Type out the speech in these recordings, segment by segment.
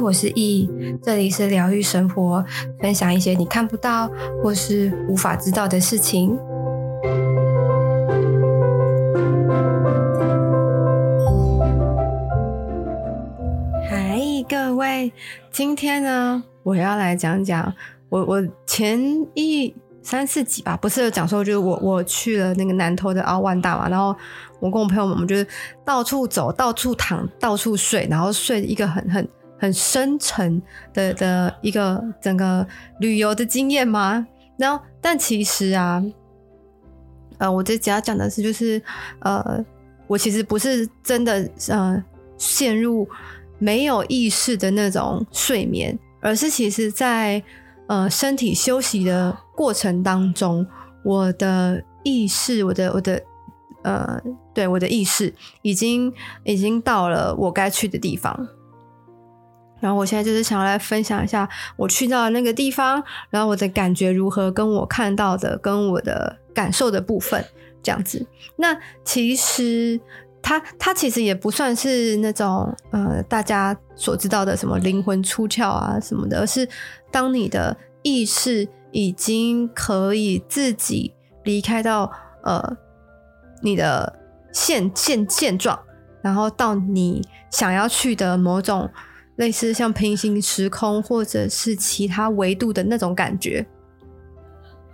我是易，这里是疗愈生活，分享一些你看不到或是无法知道的事情。嗨，各位，今天呢，我要来讲讲我我前一三四集吧，不是有讲说，就是我我去了那个南投的奥万大嘛，然后我跟我朋友们，我们就是到处走，到处躺，到处睡，然后睡一个很很。很深沉的的一个整个旅游的经验吗？然后，但其实啊，呃，我这只要讲的是，就是呃，我其实不是真的呃陷入没有意识的那种睡眠，而是其实在呃身体休息的过程当中，我的意识，我的我的呃，对，我的意识已经已经到了我该去的地方。然后我现在就是想要来分享一下我去到的那个地方，然后我的感觉如何，跟我看到的，跟我的感受的部分这样子。那其实它它其实也不算是那种呃大家所知道的什么灵魂出窍啊什么的，而是当你的意识已经可以自己离开到呃你的现现现状，然后到你想要去的某种。类似像平行时空或者是其他维度的那种感觉，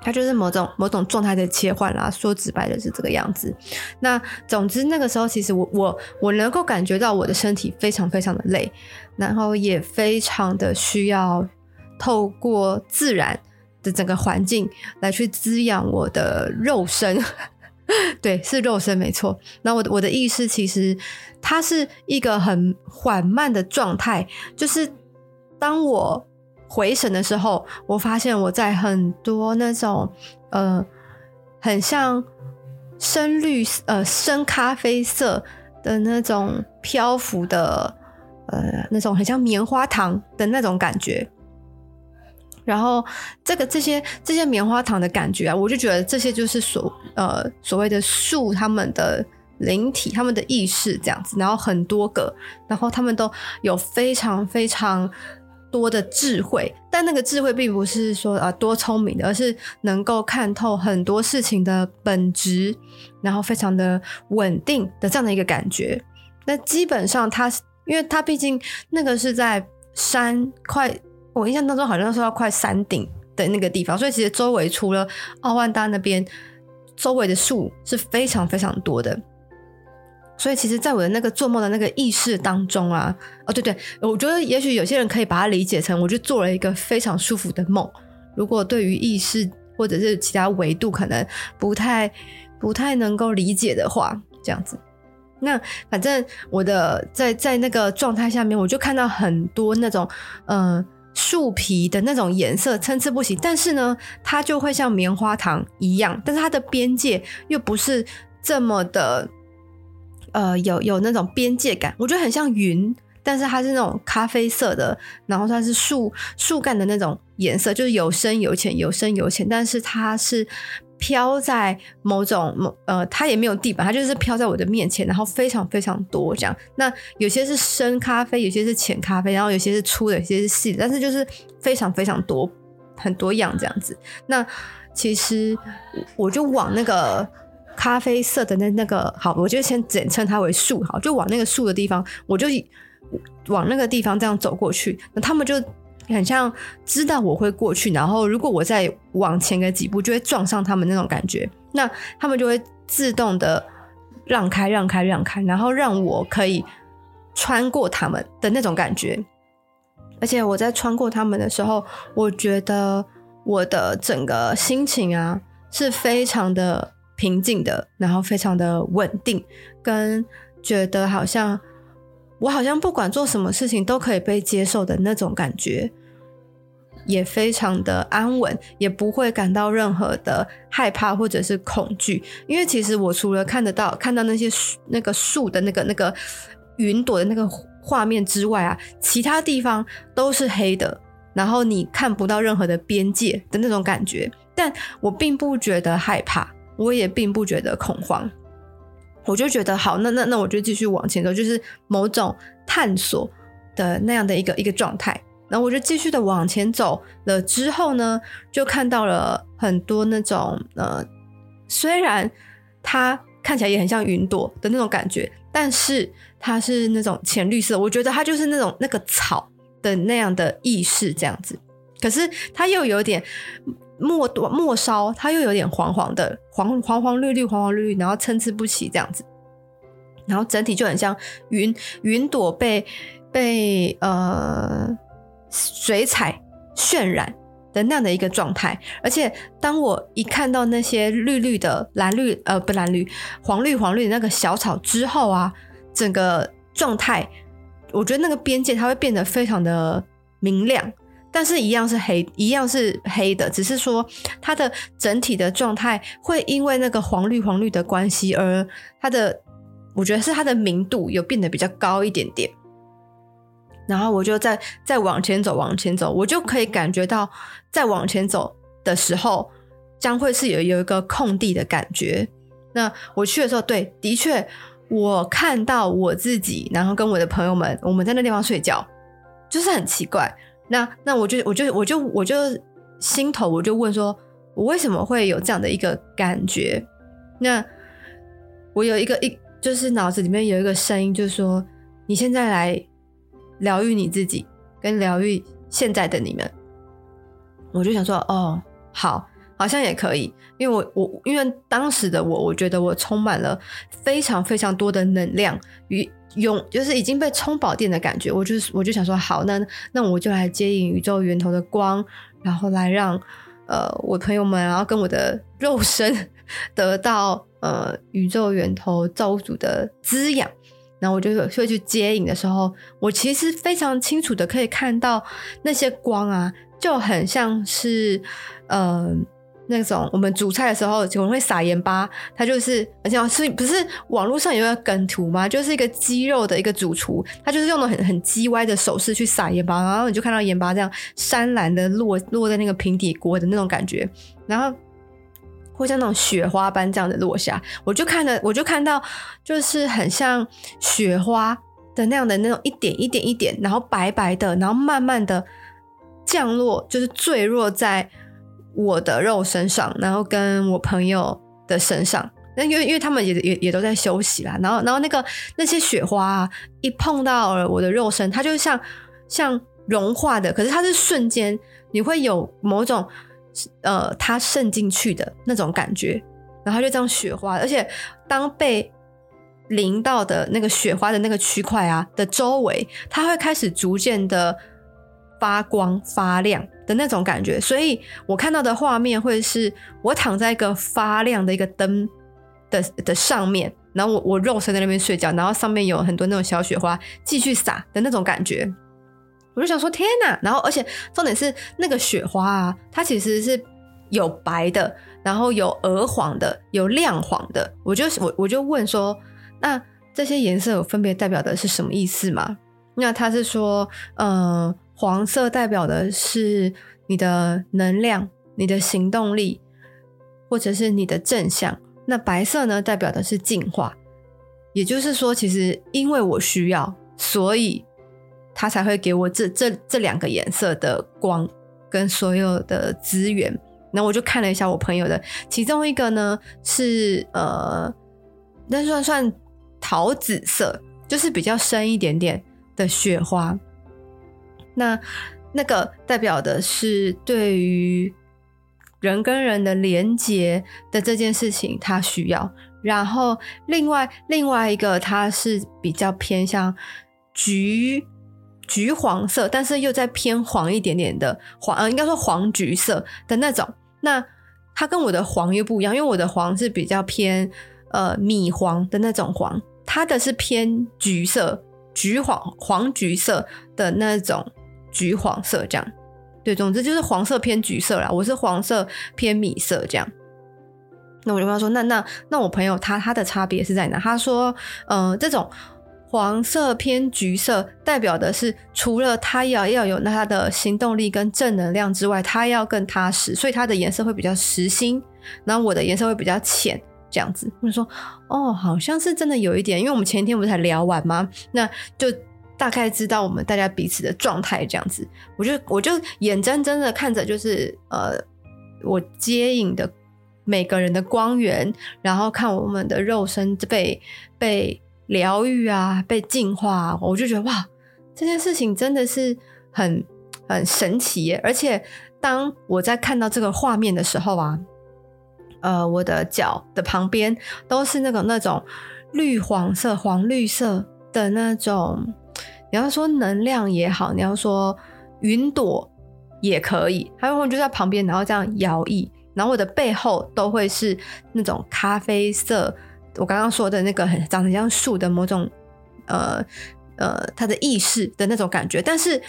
它就是某种某种状态的切换啦。说直白的是这个样子。那总之那个时候，其实我我我能够感觉到我的身体非常非常的累，然后也非常的需要透过自然的整个环境来去滋养我的肉身。对，是肉身没错。那我我的意识其实它是一个很缓慢的状态，就是当我回神的时候，我发现我在很多那种呃很像深绿呃深咖啡色的那种漂浮的呃那种很像棉花糖的那种感觉。然后，这个这些这些棉花糖的感觉啊，我就觉得这些就是所呃所谓的树他们的灵体，他们的意识这样子。然后很多个，然后他们都有非常非常多的智慧，但那个智慧并不是说啊多聪明的，而是能够看透很多事情的本质，然后非常的稳定的这样的一个感觉。那基本上它，因为它毕竟那个是在山快。我印象当中好像是要快山顶的那个地方，所以其实周围除了奥万达那边，周围的树是非常非常多的。所以其实，在我的那个做梦的那个意识当中啊，哦对对，我觉得也许有些人可以把它理解成，我就做了一个非常舒服的梦。如果对于意识或者是其他维度可能不太不太能够理解的话，这样子，那反正我的在在那个状态下面，我就看到很多那种嗯。树皮的那种颜色参差不齐，但是呢，它就会像棉花糖一样，但是它的边界又不是这么的，呃，有有那种边界感。我觉得很像云，但是它是那种咖啡色的，然后它是树树干的那种颜色，就是有深有浅，有深有浅，但是它是。飘在某种某呃，它也没有地板，它就是飘在我的面前，然后非常非常多这样。那有些是深咖啡，有些是浅咖啡，然后有些是粗的，有些是细的，但是就是非常非常多，很多样这样子。那其实我就往那个咖啡色的那那个好，我就先简称它为树好，就往那个树的地方，我就往那个地方这样走过去。那他们就。很像知道我会过去，然后如果我再往前个几步，就会撞上他们那种感觉。那他们就会自动的让开、让开、让开，然后让我可以穿过他们的那种感觉。而且我在穿过他们的时候，我觉得我的整个心情啊是非常的平静的，然后非常的稳定，跟觉得好像我好像不管做什么事情都可以被接受的那种感觉，也非常的安稳，也不会感到任何的害怕或者是恐惧。因为其实我除了看得到看到那些那个树的那个那个云朵的那个画面之外啊，其他地方都是黑的，然后你看不到任何的边界的那种感觉。但我并不觉得害怕，我也并不觉得恐慌。我就觉得好，那那那我就继续往前走，就是某种探索的那样的一个一个状态。然后我就继续的往前走了之后呢，就看到了很多那种呃，虽然它看起来也很像云朵的那种感觉，但是它是那种浅绿色。我觉得它就是那种那个草的那样的意识这样子。可是它又有点末末梢，它又有点黄黄的，黄黄黄绿绿黄黄绿绿，然后参差不齐这样子。然后整体就很像云云朵被被呃。水彩渲染的那样的一个状态，而且当我一看到那些绿绿的蓝绿呃不蓝绿黄绿黄绿的那个小草之后啊，整个状态，我觉得那个边界它会变得非常的明亮，但是一样是黑，一样是黑的，只是说它的整体的状态会因为那个黄绿黄绿的关系而它的，我觉得是它的明度有变得比较高一点点。然后我就再再往前走，往前走，我就可以感觉到，再往前走的时候，将会是有有一个空地的感觉。那我去的时候，对，的确，我看到我自己，然后跟我的朋友们，我们在那地方睡觉，就是很奇怪。那那我就我就我就我就心头我就问说，我为什么会有这样的一个感觉？那我有一个一就是脑子里面有一个声音，就是说，你现在来。疗愈你自己，跟疗愈现在的你们，我就想说，哦，好，好像也可以，因为我我因为当时的我，我觉得我充满了非常非常多的能量与永，就是已经被充饱电的感觉。我就是我就想说，好，那那我就来接引宇宙源头的光，然后来让呃我朋友们，然后跟我的肉身 得到呃宇宙源头造物主的滋养。然后我就会去接引的时候，我其实非常清楚的可以看到那些光啊，就很像是呃那种我们煮菜的时候可能会撒盐巴，它就是而且是不是网络上有一个梗图吗？就是一个肌肉的一个主厨，他就是用的很很鸡歪的手势去撒盐巴，然后你就看到盐巴这样山岚的落落在那个平底锅的那种感觉，然后。会像那种雪花般这样的落下，我就看了，我就看到，就是很像雪花的那样的那种一点一点一点，然后白白的，然后慢慢的降落，就是坠落在我的肉身上，然后跟我朋友的身上。那因为因为他们也也也都在休息啦，然后然后那个那些雪花啊，一碰到了我的肉身，它就像像融化的，可是它是瞬间，你会有某种。呃，它渗进去的那种感觉，然后就这样雪花，而且当被淋到的那个雪花的那个区块啊的周围，它会开始逐渐的发光发亮的那种感觉，所以我看到的画面会是我躺在一个发亮的一个灯的的上面，然后我我肉身在那边睡觉，然后上面有很多那种小雪花继续洒的那种感觉。我就想说天哪，然后而且重点是那个雪花啊，它其实是有白的，然后有鹅黄的，有亮黄的。我就我我就问说，那这些颜色有分别代表的是什么意思吗？那他是说，呃，黄色代表的是你的能量、你的行动力，或者是你的正向。那白色呢，代表的是进化。也就是说，其实因为我需要，所以。他才会给我这这这两个颜色的光跟所有的资源。那我就看了一下我朋友的，其中一个呢是呃，那算算桃紫色，就是比较深一点点的雪花。那那个代表的是对于人跟人的连接的这件事情，他需要。然后另外另外一个，它是比较偏向橘。橘黄色，但是又再偏黄一点点的黄，呃，应该说黄橘色的那种。那它跟我的黄又不一样，因为我的黄是比较偏呃米黄的那种黄，它的是偏橘色、橘黄、黄橘色的那种橘黄色，这样。对，总之就是黄色偏橘色啦。我是黄色偏米色这样。那我就跟他说，那那那我朋友他他的差别是在哪？他说，呃，这种黄色偏橘色代表的是，除了他要要有那他的行动力跟正能量之外，他要更踏实，所以他的颜色会比较实心。然后我的颜色会比较浅，这样子。我就说，哦，好像是真的有一点，因为我们前一天不是才聊完吗？那就。大概知道我们大家彼此的状态这样子，我就我就眼睁睁的看着，就是呃，我接引的每个人的光源，然后看我们的肉身被被疗愈啊，被净化，我就觉得哇，这件事情真的是很很神奇耶！而且当我在看到这个画面的时候啊，呃，我的脚的旁边都是那种那种绿黄色、黄绿色的那种。你要说能量也好，你要说云朵也可以，还有就在旁边，然后这样摇曳，然后我的背后都会是那种咖啡色，我刚刚说的那个很长得像树的某种呃呃它的意识的那种感觉。但是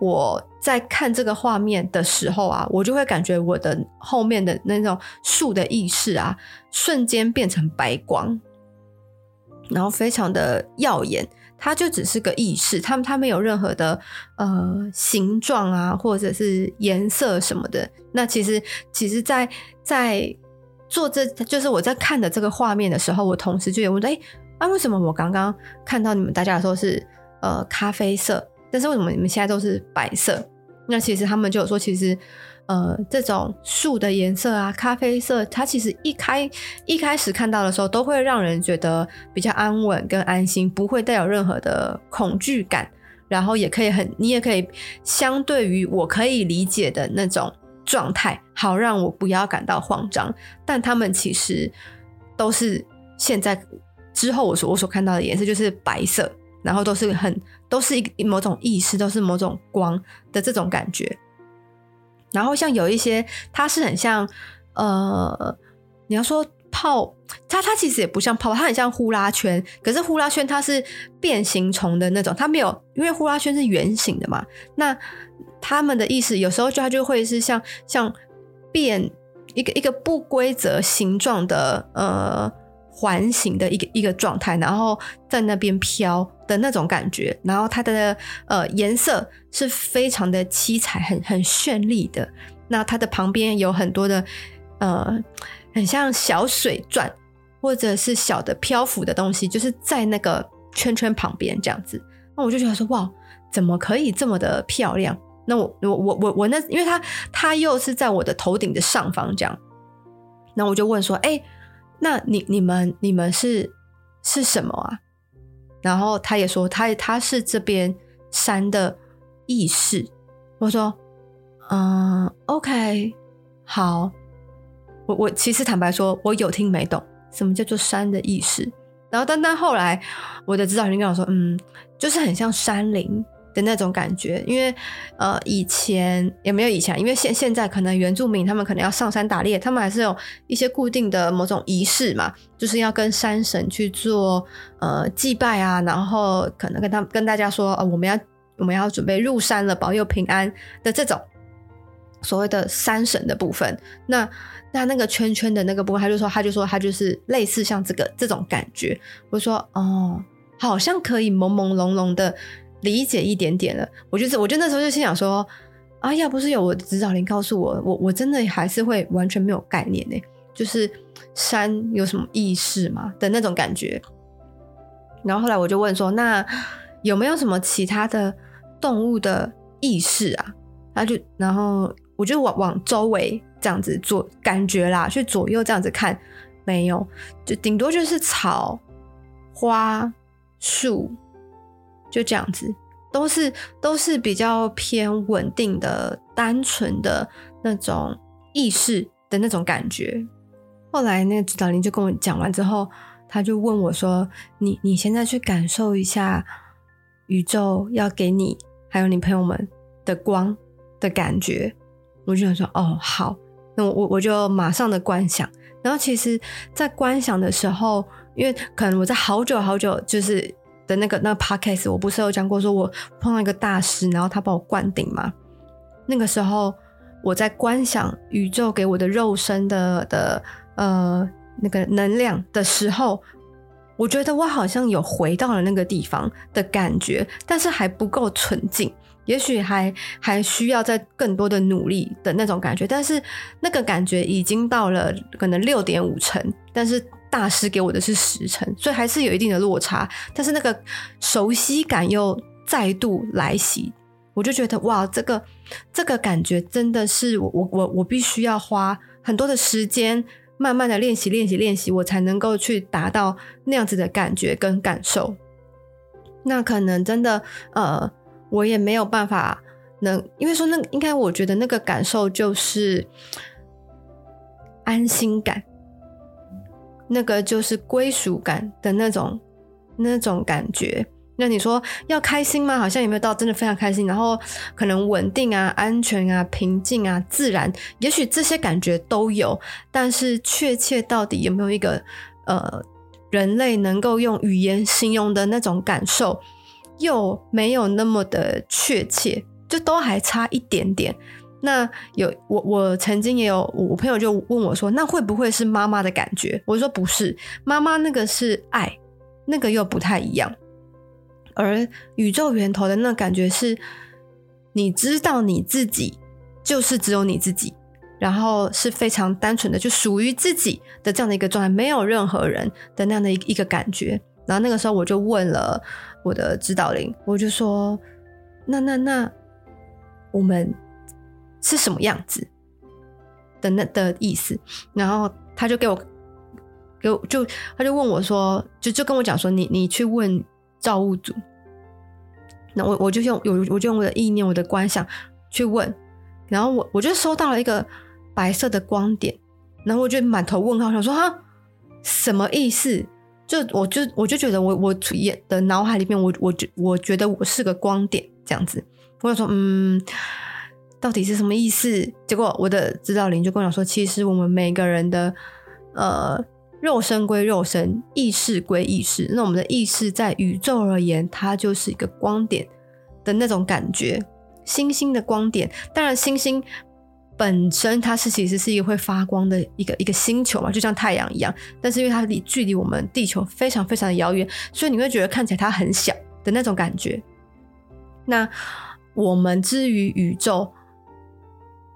我在看这个画面的时候啊，我就会感觉我的后面的那种树的意识啊，瞬间变成白光，然后非常的耀眼。它就只是个意识，它它没有任何的呃形状啊，或者是颜色什么的。那其实其实在，在做这就是我在看的这个画面的时候，我同时就有问：哎，啊，为什么我刚刚看到你们大家说是呃咖啡色，但是为什么你们现在都是白色？那其实他们就有说，其实。呃，这种树的颜色啊，咖啡色，它其实一开一开始看到的时候，都会让人觉得比较安稳跟安心，不会带有任何的恐惧感，然后也可以很，你也可以相对于我可以理解的那种状态，好让我不要感到慌张。但他们其实都是现在之后我所我所看到的颜色就是白色，然后都是很都是一某种意识，都是某种光的这种感觉。然后像有一些，它是很像，呃，你要说泡，它它其实也不像泡，它很像呼啦圈。可是呼啦圈它是变形虫的那种，它没有，因为呼啦圈是圆形的嘛。那他们的意思有时候就它就会是像像变一个一个不规则形状的呃环形的一个一个状态，然后在那边飘。的那种感觉，然后它的呃颜色是非常的七彩，很很绚丽的。那它的旁边有很多的呃，很像小水钻或者是小的漂浮的东西，就是在那个圈圈旁边这样子。那我就觉得说，哇，怎么可以这么的漂亮？那我我我我我那，因为它它又是在我的头顶的上方这样。那我就问说，哎，那你你们你们是是什么啊？然后他也说他他是这边山的意识。我说，嗯，OK，好。我我其实坦白说，我有听没懂什么叫做山的意识。然后但但后来我的指导员跟我说，嗯，就是很像山林。的那种感觉，因为呃，以前也没有以前，因为现现在可能原住民他们可能要上山打猎，他们还是有一些固定的某种仪式嘛，就是要跟山神去做呃祭拜啊，然后可能跟他跟大家说，呃，我们要我们要准备入山了，保佑平安的这种所谓的山神的部分。那那那个圈圈的那个部分，他就说他就说他就是类似像这个这种感觉。我说哦，好像可以朦朦胧胧的。理解一点点了，我就是，我就那时候就心想说，啊，要不是有我的指导灵告诉我，我我真的还是会完全没有概念呢，就是山有什么意识嘛的那种感觉。然后后来我就问说，那有没有什么其他的动物的意识啊？他就，然后我就往往周围这样子做感觉啦，去左右这样子看，没有，就顶多就是草、花、树。就这样子，都是都是比较偏稳定的、单纯的那种意识的那种感觉。后来那个指导灵就跟我讲完之后，他就问我说：“你你现在去感受一下宇宙要给你还有你朋友们的光的感觉。”我就想说：“哦，好。”那我我我就马上的观想。然后其实，在观想的时候，因为可能我在好久好久就是的那个那个 podcast，我不是有讲过，说我碰到一个大师，然后他帮我灌顶嘛。那个时候我在观想宇宙给我的肉身的的呃那个能量的时候，我觉得我好像有回到了那个地方的感觉，但是还不够纯净，也许还还需要再更多的努力的那种感觉。但是那个感觉已经到了可能六点五成，但是大师给我的是时辰，所以还是有一定的落差。但是那个熟悉感又再度来袭，我就觉得哇，这个这个感觉真的是我我我我必须要花很多的时间。慢慢的练习，练习，练习，我才能够去达到那样子的感觉跟感受。那可能真的，呃，我也没有办法能，因为说那应该，我觉得那个感受就是安心感，那个就是归属感的那种那种感觉。那你说要开心吗？好像有没有到真的非常开心？然后可能稳定啊、安全啊、平静啊、自然，也许这些感觉都有，但是确切到底有没有一个呃人类能够用语言形容的那种感受，又没有那么的确切，就都还差一点点。那有我我曾经也有我朋友就问我说，那会不会是妈妈的感觉？我说不是，妈妈那个是爱，那个又不太一样。而宇宙源头的那感觉是，你知道你自己就是只有你自己，然后是非常单纯的，就属于自己的这样的一个状态，没有任何人的那样的一一个感觉。然后那个时候我就问了我的指导灵，我就说：“那那那，我们是什么样子的那的意思？”然后他就给我给我就他就问我说：“就就跟我讲说，你你去问。”造物主，那我我就用有我就用我的意念、我的观想去问，然后我我就收到了一个白色的光点，然后我就满头问号，想说哈什么意思？就我就我就觉得我我眼的脑海里面，我我觉我觉得我是个光点这样子，我想说嗯，到底是什么意思？结果我的指导灵就跟我讲说，其实我们每个人的呃。肉身归肉身，意识归意识。那我们的意识在宇宙而言，它就是一个光点的那种感觉，星星的光点。当然，星星本身它是其实是一个会发光的一个一个星球嘛，就像太阳一样。但是因为它离距离我们地球非常非常的遥远，所以你会觉得看起来它很小的那种感觉。那我们之于宇宙，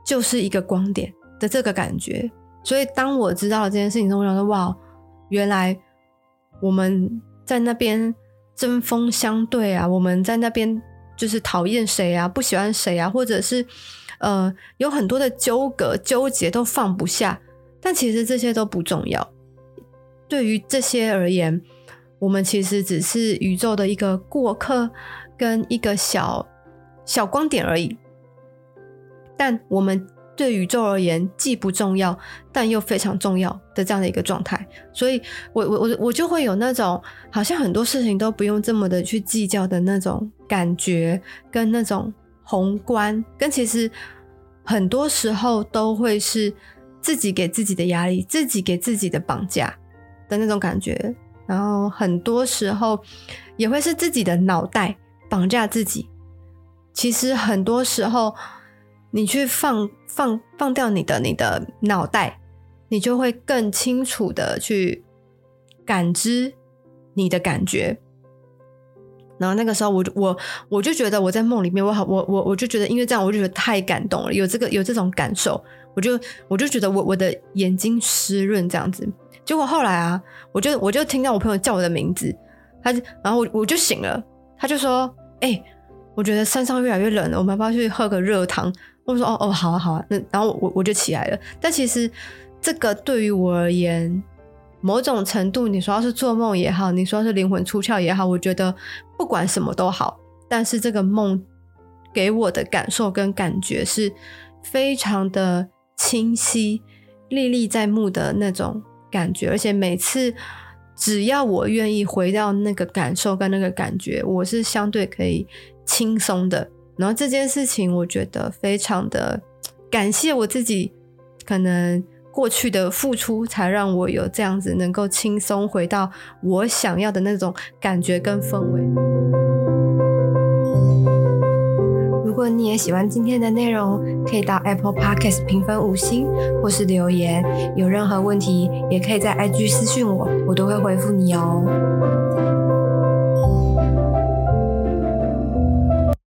就是一个光点的这个感觉。所以，当我知道这件事情之后，我想说：“哇，原来我们在那边针锋相对啊，我们在那边就是讨厌谁啊，不喜欢谁啊，或者是呃有很多的纠葛、纠结都放不下。但其实这些都不重要。对于这些而言，我们其实只是宇宙的一个过客，跟一个小小光点而已。但我们。”对宇宙而言，既不重要，但又非常重要的这样的一个状态，所以我我我我就会有那种好像很多事情都不用这么的去计较的那种感觉，跟那种宏观，跟其实很多时候都会是自己给自己的压力，自己给自己的绑架的那种感觉，然后很多时候也会是自己的脑袋绑架自己，其实很多时候。你去放放放掉你的你的脑袋，你就会更清楚的去感知你的感觉。然后那个时候我，我我我就觉得我在梦里面，我好我我我就觉得，因为这样，我就觉得太感动了，有这个有这种感受，我就我就觉得我我的眼睛湿润这样子。结果后来啊，我就我就听到我朋友叫我的名字，他然后我我就醒了，他就说：“哎、我觉得山上越来越冷了，我们要不要去喝个热汤？”我说哦哦，好啊好啊，那然后我我就起来了。但其实这个对于我而言，某种程度你说要是做梦也好，你说是灵魂出窍也好，我觉得不管什么都好。但是这个梦给我的感受跟感觉是非常的清晰、历历在目的那种感觉，而且每次只要我愿意回到那个感受跟那个感觉，我是相对可以轻松的。然后这件事情，我觉得非常的感谢我自己，可能过去的付出，才让我有这样子能够轻松回到我想要的那种感觉跟氛围。如果你也喜欢今天的内容，可以到 Apple Podcast 评分五星，或是留言。有任何问题，也可以在 IG 私讯我，我都会回复你哦。